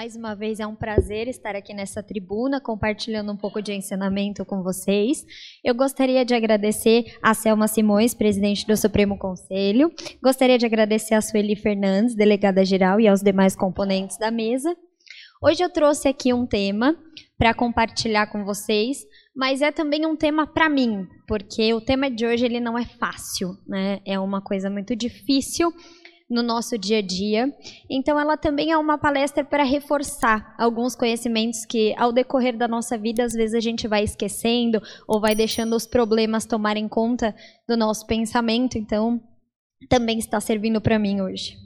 Mais uma vez é um prazer estar aqui nessa tribuna, compartilhando um pouco de ensinamento com vocês. Eu gostaria de agradecer a Selma Simões, presidente do Supremo Conselho. Gostaria de agradecer a Sueli Fernandes, delegada geral, e aos demais componentes da mesa. Hoje eu trouxe aqui um tema para compartilhar com vocês, mas é também um tema para mim, porque o tema de hoje ele não é fácil, né? É uma coisa muito difícil no nosso dia a dia. Então, ela também é uma palestra para reforçar alguns conhecimentos que, ao decorrer da nossa vida, às vezes a gente vai esquecendo ou vai deixando os problemas tomarem conta do nosso pensamento. Então, também está servindo para mim hoje.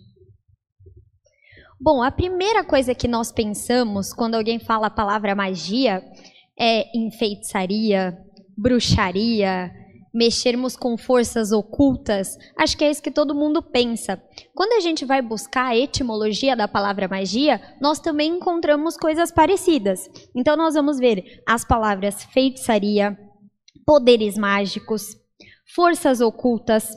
Bom, a primeira coisa que nós pensamos quando alguém fala a palavra magia é enfeitiçaria, bruxaria, mexermos com forças ocultas, acho que é isso que todo mundo pensa. Quando a gente vai buscar a etimologia da palavra magia, nós também encontramos coisas parecidas. Então nós vamos ver as palavras feitiçaria, poderes mágicos, forças ocultas,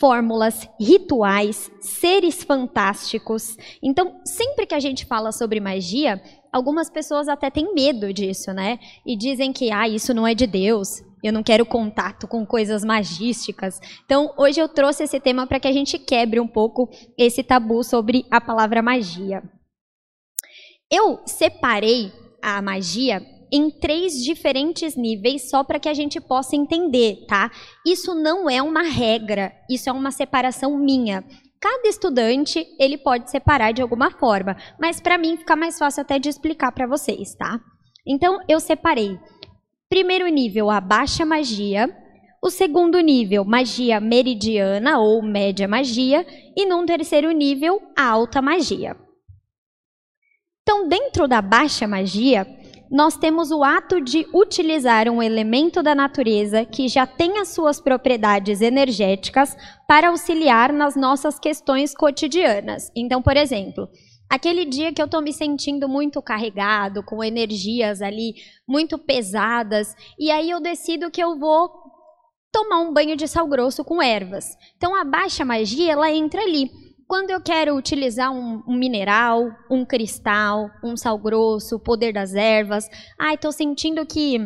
fórmulas, rituais, seres fantásticos. Então, sempre que a gente fala sobre magia, algumas pessoas até têm medo disso, né? E dizem que ah, isso não é de Deus, eu não quero contato com coisas magísticas. Então, hoje eu trouxe esse tema para que a gente quebre um pouco esse tabu sobre a palavra magia. Eu separei a magia em três diferentes níveis só para que a gente possa entender, tá? Isso não é uma regra, isso é uma separação minha. Cada estudante, ele pode separar de alguma forma, mas para mim fica mais fácil até de explicar para vocês, tá? Então, eu separei Primeiro nível, a baixa magia. O segundo nível, magia meridiana ou média magia. E num terceiro nível, a alta magia. Então, dentro da baixa magia, nós temos o ato de utilizar um elemento da natureza que já tem as suas propriedades energéticas para auxiliar nas nossas questões cotidianas. Então, por exemplo, Aquele dia que eu estou me sentindo muito carregado, com energias ali muito pesadas, e aí eu decido que eu vou tomar um banho de sal grosso com ervas. Então a baixa magia ela entra ali. Quando eu quero utilizar um, um mineral, um cristal, um sal grosso, o poder das ervas, ai, estou sentindo que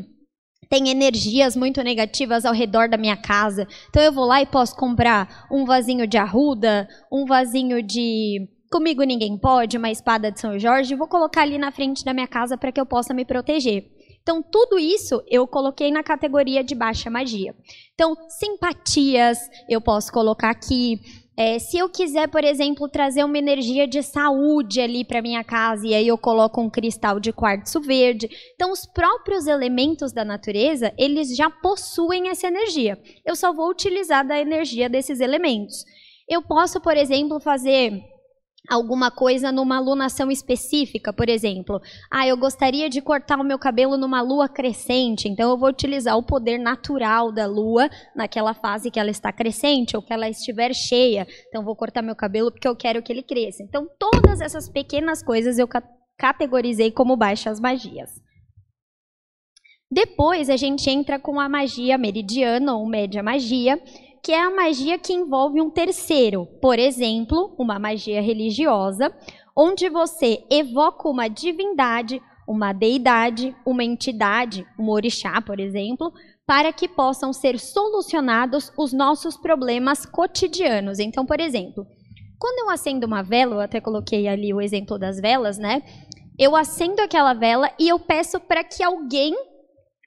tem energias muito negativas ao redor da minha casa. Então eu vou lá e posso comprar um vasinho de arruda, um vasinho de Comigo ninguém pode, uma espada de São Jorge, vou colocar ali na frente da minha casa para que eu possa me proteger. Então, tudo isso eu coloquei na categoria de baixa magia. Então, simpatias eu posso colocar aqui. É, se eu quiser, por exemplo, trazer uma energia de saúde ali para minha casa, e aí eu coloco um cristal de quartzo verde. Então, os próprios elementos da natureza, eles já possuem essa energia. Eu só vou utilizar da energia desses elementos. Eu posso, por exemplo, fazer alguma coisa numa alunação específica, por exemplo, ah, eu gostaria de cortar o meu cabelo numa lua crescente, então eu vou utilizar o poder natural da lua naquela fase que ela está crescente ou que ela estiver cheia. Então vou cortar meu cabelo porque eu quero que ele cresça. Então todas essas pequenas coisas eu categorizei como baixas magias. Depois a gente entra com a magia meridiana ou média magia, que é a magia que envolve um terceiro, por exemplo, uma magia religiosa, onde você evoca uma divindade, uma deidade, uma entidade, um orixá, por exemplo, para que possam ser solucionados os nossos problemas cotidianos. Então, por exemplo, quando eu acendo uma vela, eu até coloquei ali o exemplo das velas, né? Eu acendo aquela vela e eu peço para que alguém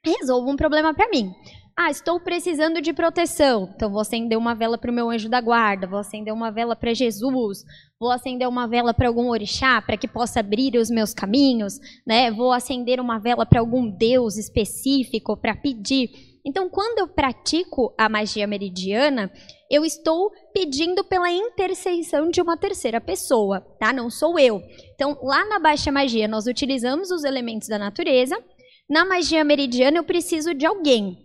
resolva um problema para mim. Ah, estou precisando de proteção. Então vou acender uma vela para o meu anjo da guarda, vou acender uma vela para Jesus, vou acender uma vela para algum orixá para que possa abrir os meus caminhos, né? Vou acender uma vela para algum deus específico para pedir. Então, quando eu pratico a magia meridiana, eu estou pedindo pela intercessão de uma terceira pessoa, tá? Não sou eu. Então, lá na baixa magia, nós utilizamos os elementos da natureza. Na magia meridiana, eu preciso de alguém.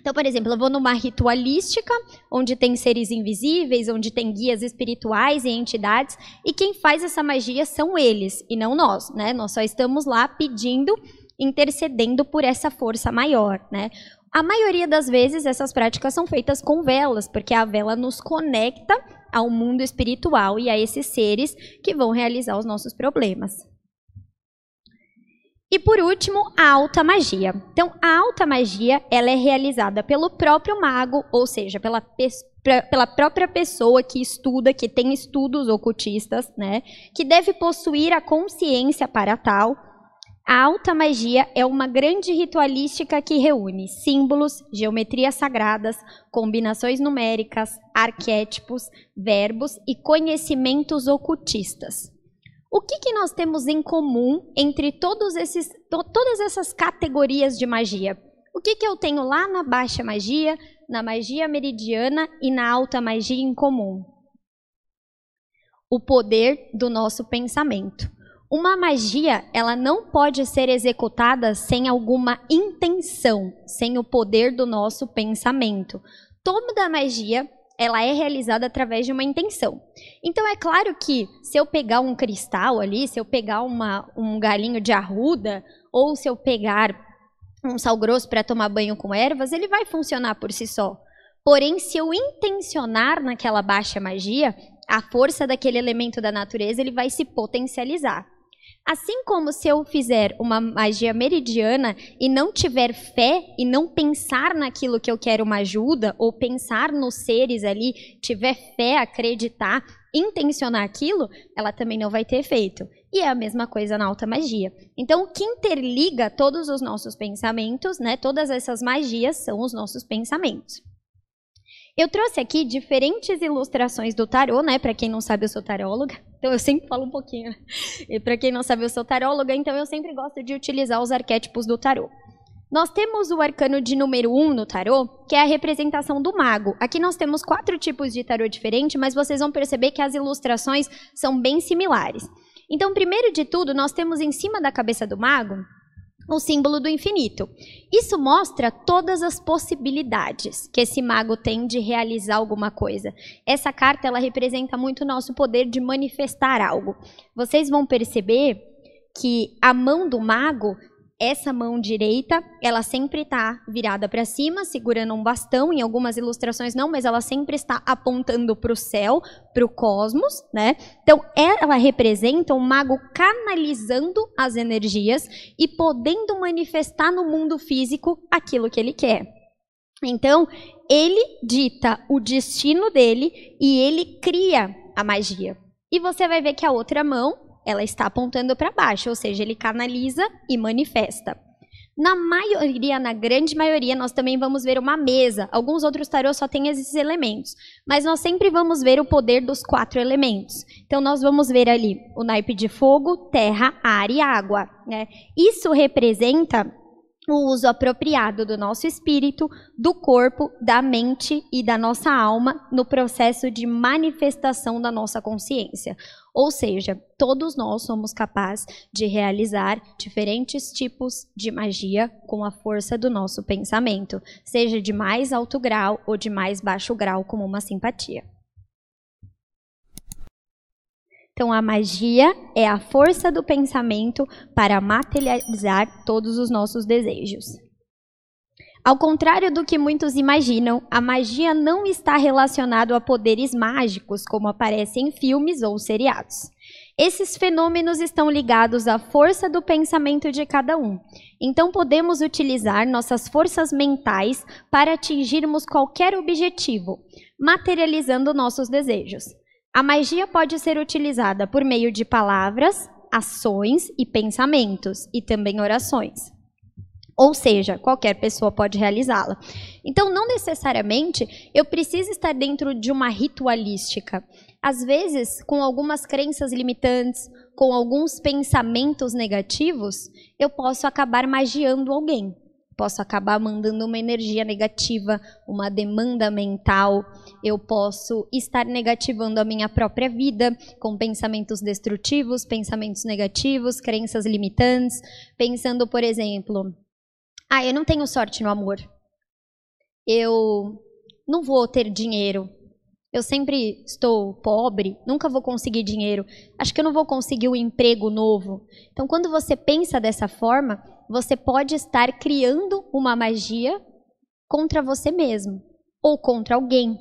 Então, por exemplo, eu vou numa ritualística, onde tem seres invisíveis, onde tem guias espirituais e entidades, e quem faz essa magia são eles, e não nós, né? Nós só estamos lá pedindo, intercedendo por essa força maior, né? A maioria das vezes essas práticas são feitas com velas, porque a vela nos conecta ao mundo espiritual e a esses seres que vão realizar os nossos problemas. E por último, a alta magia. Então, a alta magia, ela é realizada pelo próprio mago, ou seja, pela, pela própria pessoa que estuda, que tem estudos ocultistas, né, que deve possuir a consciência para tal. A alta magia é uma grande ritualística que reúne símbolos, geometrias sagradas, combinações numéricas, arquétipos, verbos e conhecimentos ocultistas. O que, que nós temos em comum entre todos esses, to, todas essas categorias de magia? O que, que eu tenho lá na baixa magia, na magia meridiana e na alta magia em comum? O poder do nosso pensamento. Uma magia, ela não pode ser executada sem alguma intenção, sem o poder do nosso pensamento. Toda magia ela é realizada através de uma intenção. Então é claro que se eu pegar um cristal ali, se eu pegar uma, um galinho de arruda, ou se eu pegar um sal grosso para tomar banho com ervas, ele vai funcionar por si só. Porém, se eu intencionar naquela baixa magia, a força daquele elemento da natureza ele vai se potencializar. Assim como se eu fizer uma magia meridiana e não tiver fé e não pensar naquilo que eu quero uma ajuda, ou pensar nos seres ali, tiver fé, acreditar, intencionar aquilo, ela também não vai ter efeito. E é a mesma coisa na alta magia. Então, o que interliga todos os nossos pensamentos, né? Todas essas magias são os nossos pensamentos. Eu trouxe aqui diferentes ilustrações do tarô, né? Para quem não sabe, eu sou taróloga. Então eu sempre falo um pouquinho. Né? E para quem não sabe, eu sou taróloga, então eu sempre gosto de utilizar os arquétipos do tarô. Nós temos o arcano de número 1 um no tarô, que é a representação do mago. Aqui nós temos quatro tipos de tarô diferentes, mas vocês vão perceber que as ilustrações são bem similares. Então, primeiro de tudo, nós temos em cima da cabeça do mago o símbolo do infinito. Isso mostra todas as possibilidades que esse mago tem de realizar alguma coisa. Essa carta ela representa muito o nosso poder de manifestar algo. Vocês vão perceber que a mão do mago essa mão direita, ela sempre está virada para cima, segurando um bastão. Em algumas ilustrações não, mas ela sempre está apontando para o céu, para o cosmos, né? Então, ela representa um mago canalizando as energias e podendo manifestar no mundo físico aquilo que ele quer. Então, ele dita o destino dele e ele cria a magia. E você vai ver que a outra mão ela está apontando para baixo, ou seja, ele canaliza e manifesta. Na maioria, na grande maioria, nós também vamos ver uma mesa. Alguns outros tarôs só têm esses elementos, mas nós sempre vamos ver o poder dos quatro elementos. Então, nós vamos ver ali o naipe de fogo, terra, ar e água. Né? Isso representa o uso apropriado do nosso espírito, do corpo, da mente e da nossa alma no processo de manifestação da nossa consciência. Ou seja, todos nós somos capazes de realizar diferentes tipos de magia com a força do nosso pensamento, seja de mais alto grau ou de mais baixo grau, como uma simpatia. Então, a magia é a força do pensamento para materializar todos os nossos desejos. Ao contrário do que muitos imaginam, a magia não está relacionada a poderes mágicos, como aparece em filmes ou seriados. Esses fenômenos estão ligados à força do pensamento de cada um. Então, podemos utilizar nossas forças mentais para atingirmos qualquer objetivo, materializando nossos desejos. A magia pode ser utilizada por meio de palavras, ações e pensamentos, e também orações. Ou seja, qualquer pessoa pode realizá-la. Então, não necessariamente eu preciso estar dentro de uma ritualística. Às vezes, com algumas crenças limitantes, com alguns pensamentos negativos, eu posso acabar magiando alguém posso acabar mandando uma energia negativa, uma demanda mental, eu posso estar negativando a minha própria vida com pensamentos destrutivos, pensamentos negativos, crenças limitantes, pensando, por exemplo, ah, eu não tenho sorte no amor. Eu não vou ter dinheiro. Eu sempre estou pobre, nunca vou conseguir dinheiro. Acho que eu não vou conseguir um emprego novo. Então, quando você pensa dessa forma, você pode estar criando uma magia contra você mesmo ou contra alguém.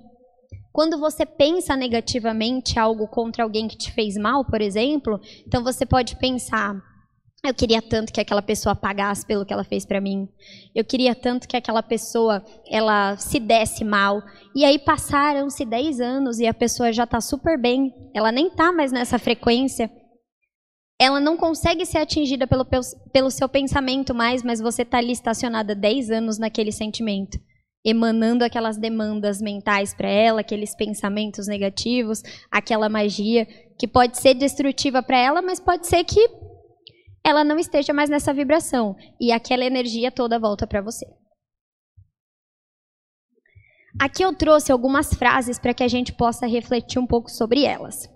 Quando você pensa negativamente algo contra alguém que te fez mal, por exemplo, então você pode pensar: Eu queria tanto que aquela pessoa pagasse pelo que ela fez para mim. Eu queria tanto que aquela pessoa ela se desse mal. E aí passaram-se 10 anos e a pessoa já está super bem. Ela nem está mais nessa frequência. Ela não consegue ser atingida pelo, pelo seu pensamento mais, mas você está ali estacionada 10 anos naquele sentimento emanando aquelas demandas mentais para ela, aqueles pensamentos negativos, aquela magia que pode ser destrutiva para ela, mas pode ser que ela não esteja mais nessa vibração e aquela energia toda volta para você. Aqui eu trouxe algumas frases para que a gente possa refletir um pouco sobre elas.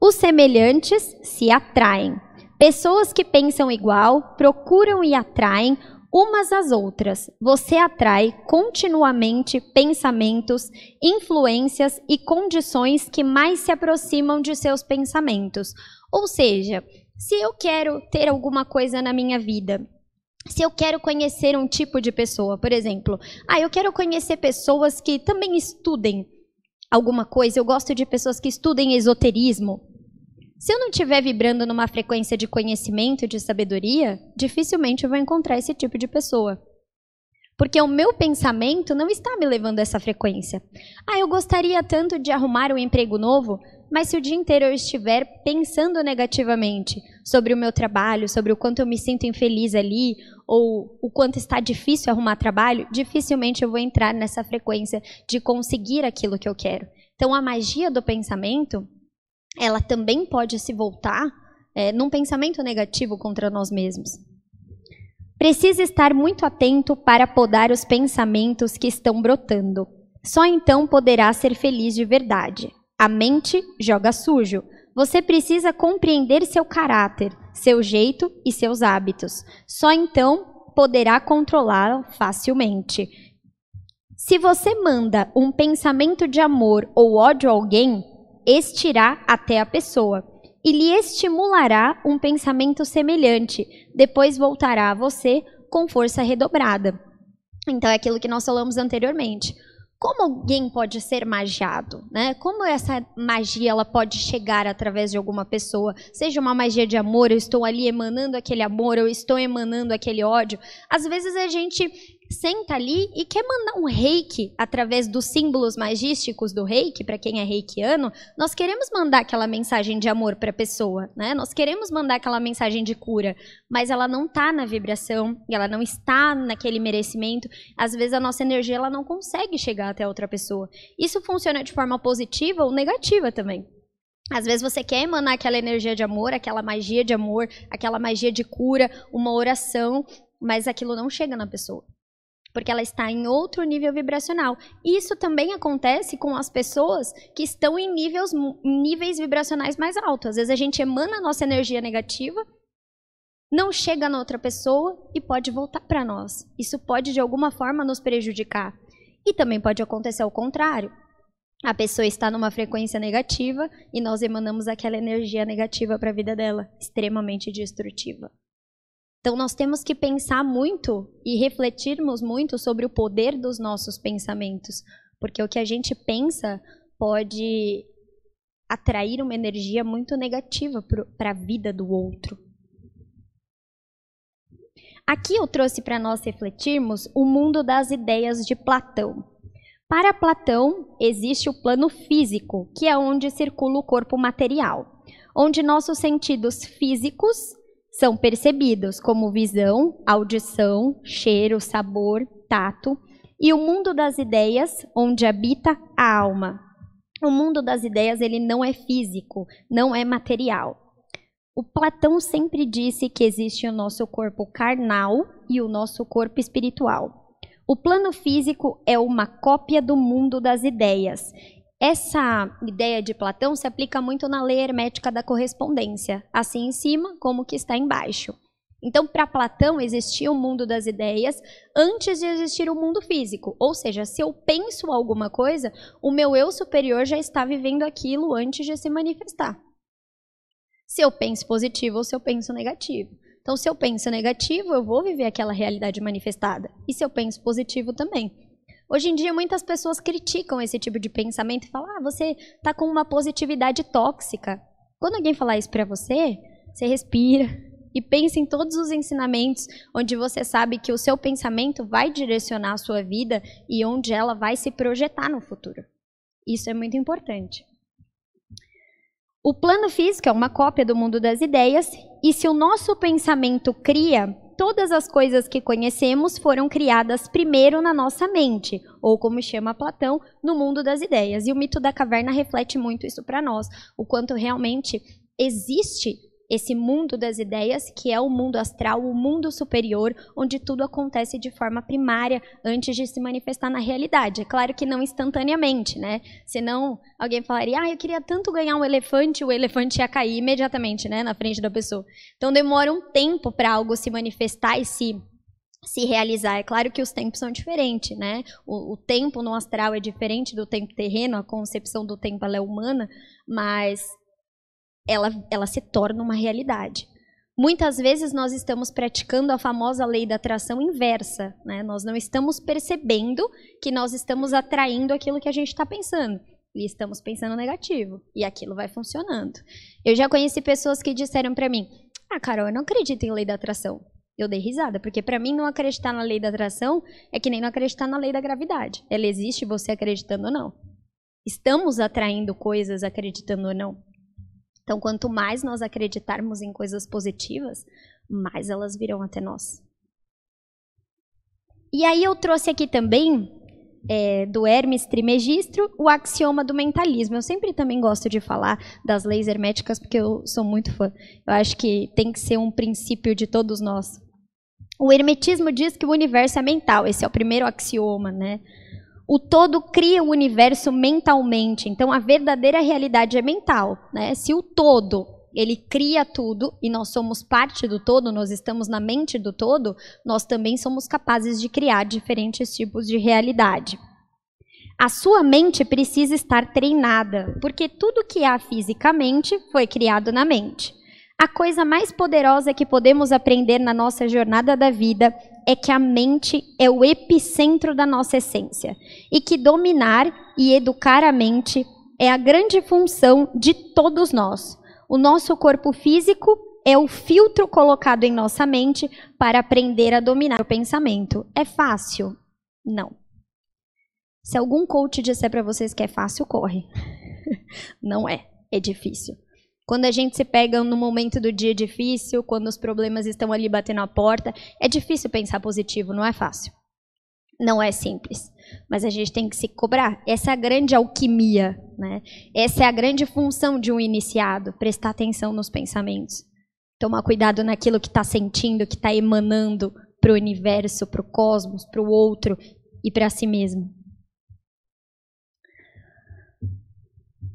Os semelhantes se atraem. Pessoas que pensam igual procuram e atraem umas às outras. Você atrai continuamente pensamentos, influências e condições que mais se aproximam de seus pensamentos. Ou seja, se eu quero ter alguma coisa na minha vida, se eu quero conhecer um tipo de pessoa, por exemplo, ah, eu quero conhecer pessoas que também estudem alguma coisa, eu gosto de pessoas que estudem esoterismo. Se eu não estiver vibrando numa frequência de conhecimento, de sabedoria, dificilmente eu vou encontrar esse tipo de pessoa. Porque o meu pensamento não está me levando a essa frequência. Ah, eu gostaria tanto de arrumar um emprego novo, mas se o dia inteiro eu estiver pensando negativamente sobre o meu trabalho, sobre o quanto eu me sinto infeliz ali, ou o quanto está difícil arrumar trabalho, dificilmente eu vou entrar nessa frequência de conseguir aquilo que eu quero. Então, a magia do pensamento ela também pode se voltar é, num pensamento negativo contra nós mesmos. Precisa estar muito atento para podar os pensamentos que estão brotando. Só então poderá ser feliz de verdade. A mente joga sujo. Você precisa compreender seu caráter, seu jeito e seus hábitos. Só então poderá controlá-lo facilmente. Se você manda um pensamento de amor ou ódio a alguém, estirá até a pessoa e lhe estimulará um pensamento semelhante, depois voltará a você com força redobrada. Então é aquilo que nós falamos anteriormente. Como alguém pode ser magiado, né? Como essa magia ela pode chegar através de alguma pessoa? Seja uma magia de amor, eu estou ali emanando aquele amor, eu estou emanando aquele ódio. Às vezes a gente senta ali e quer mandar um reiki através dos símbolos magísticos do reiki, para quem é reikiano, nós queremos mandar aquela mensagem de amor para a pessoa, né? Nós queremos mandar aquela mensagem de cura, mas ela não está na vibração, ela não está naquele merecimento. Às vezes a nossa energia ela não consegue chegar até outra pessoa. Isso funciona de forma positiva ou negativa também. Às vezes você quer emanar aquela energia de amor, aquela magia de amor, aquela magia de cura, uma oração, mas aquilo não chega na pessoa porque ela está em outro nível vibracional. Isso também acontece com as pessoas que estão em níveis, níveis vibracionais mais altos. Às vezes a gente emana a nossa energia negativa, não chega na outra pessoa e pode voltar para nós. Isso pode de alguma forma nos prejudicar. E também pode acontecer ao contrário. A pessoa está numa frequência negativa e nós emanamos aquela energia negativa para a vida dela, extremamente destrutiva. Então, nós temos que pensar muito e refletirmos muito sobre o poder dos nossos pensamentos, porque o que a gente pensa pode atrair uma energia muito negativa para a vida do outro. Aqui eu trouxe para nós refletirmos o mundo das ideias de Platão. Para Platão, existe o plano físico, que é onde circula o corpo material, onde nossos sentidos físicos são percebidos como visão, audição, cheiro, sabor, tato, e o mundo das ideias, onde habita a alma. O mundo das ideias ele não é físico, não é material. O Platão sempre disse que existe o nosso corpo carnal e o nosso corpo espiritual. O plano físico é uma cópia do mundo das ideias essa ideia de Platão se aplica muito na lei hermética da correspondência, assim em cima como que está embaixo. Então, para Platão, existia o mundo das ideias antes de existir o mundo físico. Ou seja, se eu penso alguma coisa, o meu eu superior já está vivendo aquilo antes de se manifestar. Se eu penso positivo ou se eu penso negativo. Então, se eu penso negativo, eu vou viver aquela realidade manifestada. E se eu penso positivo também. Hoje em dia, muitas pessoas criticam esse tipo de pensamento e falam: ah, você está com uma positividade tóxica. Quando alguém falar isso para você, você respira, E pense em todos os ensinamentos onde você sabe que o seu pensamento vai direcionar a sua vida e onde ela vai se projetar no futuro. Isso é muito importante. O plano físico é uma cópia do mundo das ideias, e se o nosso pensamento cria, todas as coisas que conhecemos foram criadas primeiro na nossa mente, ou como chama Platão, no mundo das ideias. E o mito da caverna reflete muito isso para nós, o quanto realmente existe esse mundo das ideias, que é o mundo astral, o mundo superior, onde tudo acontece de forma primária antes de se manifestar na realidade. É claro que não instantaneamente, né? Senão alguém falaria, ah, eu queria tanto ganhar um elefante, o elefante ia cair imediatamente, né, na frente da pessoa. Então demora um tempo para algo se manifestar e se se realizar. É claro que os tempos são diferentes, né? O, o, tempo no astral é diferente do tempo terreno, a concepção do tempo é humana, mas ela, ela se torna uma realidade. Muitas vezes nós estamos praticando a famosa lei da atração inversa, né? Nós não estamos percebendo que nós estamos atraindo aquilo que a gente está pensando. E estamos pensando negativo. E aquilo vai funcionando. Eu já conheci pessoas que disseram para mim: Ah, Carol, eu não acredito em lei da atração. Eu dei risada, porque para mim não acreditar na lei da atração é que nem não acreditar na lei da gravidade. Ela existe você acreditando ou não. Estamos atraindo coisas acreditando ou não. Então, quanto mais nós acreditarmos em coisas positivas, mais elas virão até nós. E aí eu trouxe aqui também, é, do Hermes Trimegistro, o axioma do mentalismo. Eu sempre também gosto de falar das leis herméticas, porque eu sou muito fã. Eu acho que tem que ser um princípio de todos nós. O hermetismo diz que o universo é mental. Esse é o primeiro axioma, né? O todo cria o universo mentalmente. Então a verdadeira realidade é mental, né? Se o todo ele cria tudo e nós somos parte do todo, nós estamos na mente do todo, nós também somos capazes de criar diferentes tipos de realidade. A sua mente precisa estar treinada, porque tudo que há fisicamente foi criado na mente. A coisa mais poderosa que podemos aprender na nossa jornada da vida é que a mente é o epicentro da nossa essência e que dominar e educar a mente é a grande função de todos nós. O nosso corpo físico é o filtro colocado em nossa mente para aprender a dominar o pensamento. É fácil? Não. Se algum coach disser para vocês que é fácil, corre. Não é, é difícil. Quando a gente se pega no momento do dia difícil, quando os problemas estão ali batendo a porta, é difícil pensar positivo, não é fácil. Não é simples, mas a gente tem que se cobrar. Essa é a grande alquimia, né? Essa é a grande função de um iniciado, prestar atenção nos pensamentos. Tomar cuidado naquilo que está sentindo, que está emanando para o universo, para o cosmos, para o outro e para si mesmo.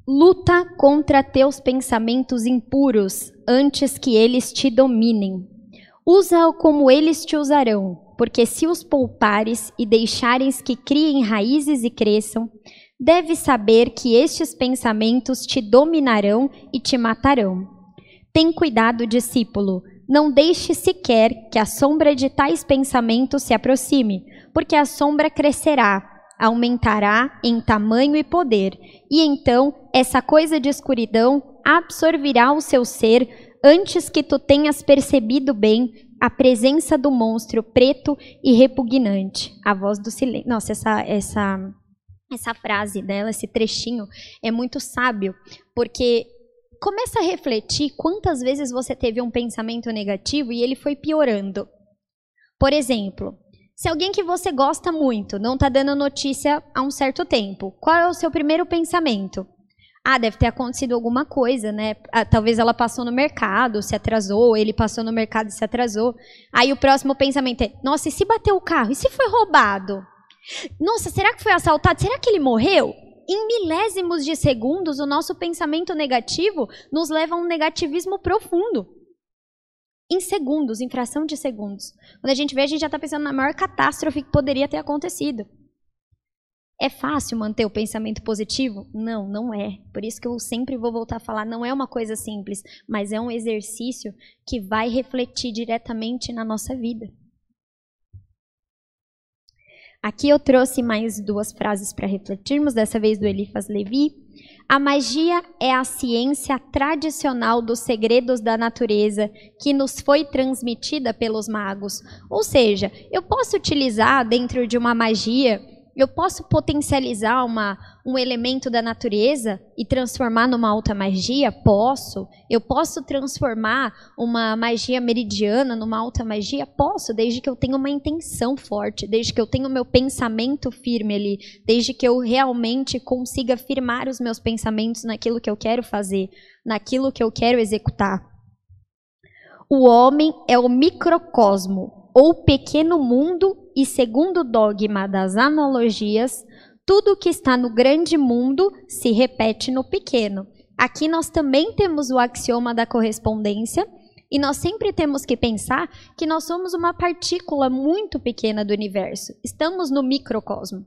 Luta contra teus pensamentos impuros antes que eles te dominem. Usa-o como eles te usarão, porque se os poupares e deixares que criem raízes e cresçam, deves saber que estes pensamentos te dominarão e te matarão. Tem cuidado, discípulo, não deixe sequer que a sombra de tais pensamentos se aproxime, porque a sombra crescerá aumentará em tamanho e poder, e então essa coisa de escuridão absorverá o seu ser antes que tu tenhas percebido bem a presença do monstro preto e repugnante. A voz do silêncio. Nossa, essa essa essa frase dela, esse trechinho é muito sábio, porque começa a refletir quantas vezes você teve um pensamento negativo e ele foi piorando. Por exemplo, se alguém que você gosta muito não está dando notícia há um certo tempo, qual é o seu primeiro pensamento? Ah, deve ter acontecido alguma coisa, né? Ah, talvez ela passou no mercado, se atrasou, ele passou no mercado e se atrasou. Aí o próximo pensamento é: nossa, e se bateu o carro? E se foi roubado? Nossa, será que foi assaltado? Será que ele morreu? Em milésimos de segundos, o nosso pensamento negativo nos leva a um negativismo profundo em segundos, em fração de segundos. Quando a gente vê, a gente já está pensando na maior catástrofe que poderia ter acontecido. É fácil manter o pensamento positivo? Não, não é. Por isso que eu sempre vou voltar a falar, não é uma coisa simples, mas é um exercício que vai refletir diretamente na nossa vida. Aqui eu trouxe mais duas frases para refletirmos, dessa vez do Elifas Levi. A magia é a ciência tradicional dos segredos da natureza que nos foi transmitida pelos magos. Ou seja, eu posso utilizar dentro de uma magia eu posso potencializar uma, um elemento da natureza e transformar numa alta magia? Posso. Eu posso transformar uma magia meridiana numa alta magia? Posso, desde que eu tenha uma intenção forte, desde que eu tenha o meu pensamento firme ali, desde que eu realmente consiga firmar os meus pensamentos naquilo que eu quero fazer, naquilo que eu quero executar. O homem é o microcosmo, ou pequeno mundo, e segundo o dogma das analogias, tudo que está no grande mundo se repete no pequeno. Aqui nós também temos o axioma da correspondência, e nós sempre temos que pensar que nós somos uma partícula muito pequena do universo. Estamos no microcosmo.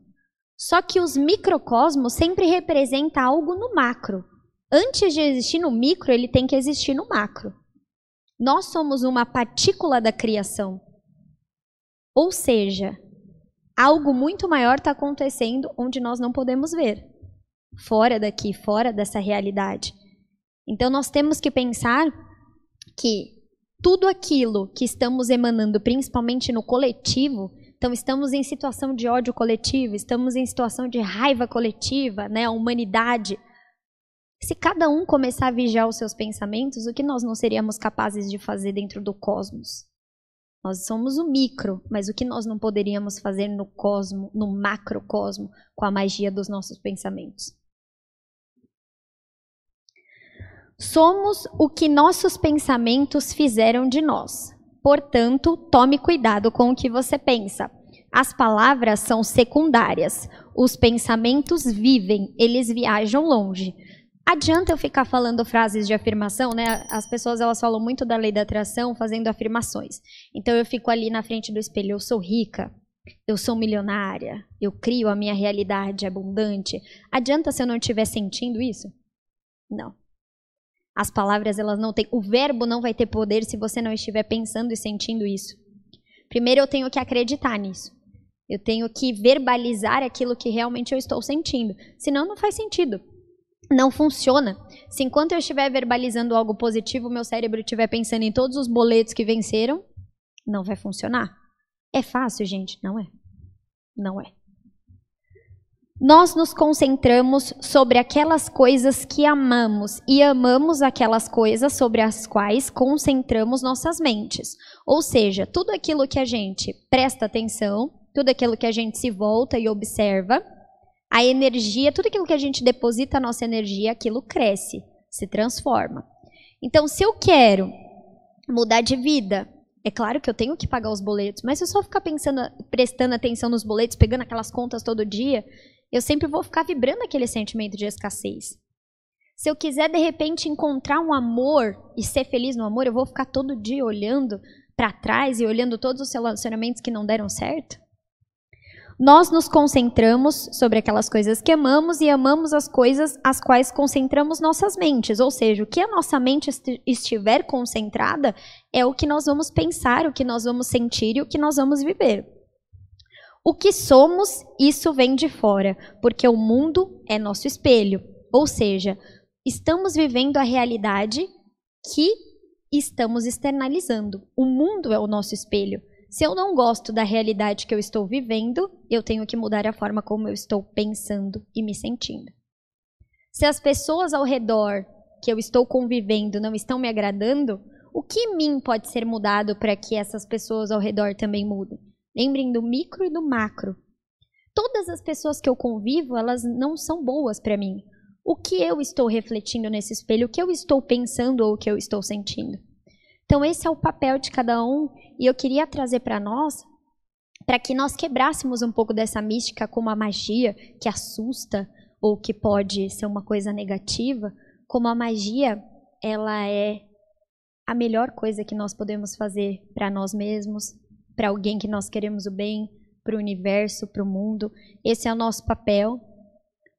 Só que os microcosmos sempre representam algo no macro. Antes de existir no micro, ele tem que existir no macro. Nós somos uma partícula da criação. Ou seja, algo muito maior está acontecendo onde nós não podemos ver, fora daqui, fora dessa realidade. Então nós temos que pensar que tudo aquilo que estamos emanando, principalmente no coletivo, então estamos em situação de ódio coletivo, estamos em situação de raiva coletiva, né, a humanidade. Se cada um começar a vigiar os seus pensamentos, o que nós não seríamos capazes de fazer dentro do cosmos? Nós somos o micro, mas o que nós não poderíamos fazer no cosmo, no macrocosmo, com a magia dos nossos pensamentos? Somos o que nossos pensamentos fizeram de nós. Portanto, tome cuidado com o que você pensa. As palavras são secundárias. Os pensamentos vivem, eles viajam longe. Adianta eu ficar falando frases de afirmação, né? As pessoas elas falam muito da lei da atração fazendo afirmações. Então eu fico ali na frente do espelho, eu sou rica, eu sou milionária, eu crio a minha realidade abundante. Adianta se eu não estiver sentindo isso? Não. As palavras elas não têm, o verbo não vai ter poder se você não estiver pensando e sentindo isso. Primeiro eu tenho que acreditar nisso. Eu tenho que verbalizar aquilo que realmente eu estou sentindo. Senão não faz sentido não funciona. Se enquanto eu estiver verbalizando algo positivo, meu cérebro estiver pensando em todos os boletos que venceram, não vai funcionar. É fácil, gente? Não é. Não é. Nós nos concentramos sobre aquelas coisas que amamos e amamos aquelas coisas sobre as quais concentramos nossas mentes. Ou seja, tudo aquilo que a gente presta atenção, tudo aquilo que a gente se volta e observa, a energia, tudo aquilo que a gente deposita a nossa energia, aquilo cresce, se transforma. Então, se eu quero mudar de vida, é claro que eu tenho que pagar os boletos, mas se eu só ficar pensando, prestando atenção nos boletos, pegando aquelas contas todo dia, eu sempre vou ficar vibrando aquele sentimento de escassez. Se eu quiser de repente encontrar um amor e ser feliz no amor, eu vou ficar todo dia olhando para trás e olhando todos os relacionamentos que não deram certo? Nós nos concentramos sobre aquelas coisas que amamos e amamos as coisas às quais concentramos nossas mentes. Ou seja, o que a nossa mente estiver concentrada é o que nós vamos pensar, o que nós vamos sentir e o que nós vamos viver. O que somos, isso vem de fora, porque o mundo é nosso espelho. Ou seja, estamos vivendo a realidade que estamos externalizando. O mundo é o nosso espelho. Se eu não gosto da realidade que eu estou vivendo, eu tenho que mudar a forma como eu estou pensando e me sentindo. Se as pessoas ao redor que eu estou convivendo não estão me agradando, o que em mim pode ser mudado para que essas pessoas ao redor também mudem? Lembrem do micro e do macro. Todas as pessoas que eu convivo, elas não são boas para mim. O que eu estou refletindo nesse espelho, o que eu estou pensando ou o que eu estou sentindo? Então, esse é o papel de cada um, e eu queria trazer para nós, para que nós quebrássemos um pouco dessa mística como a magia que assusta ou que pode ser uma coisa negativa, como a magia, ela é a melhor coisa que nós podemos fazer para nós mesmos, para alguém que nós queremos o bem, para o universo, para o mundo. Esse é o nosso papel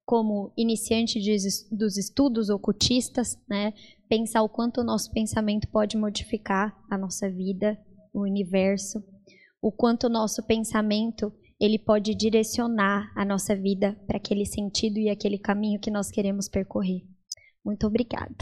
como iniciante de, dos estudos ocultistas, né? pensar o quanto o nosso pensamento pode modificar a nossa vida, o universo, o quanto o nosso pensamento ele pode direcionar a nossa vida para aquele sentido e aquele caminho que nós queremos percorrer. Muito obrigada.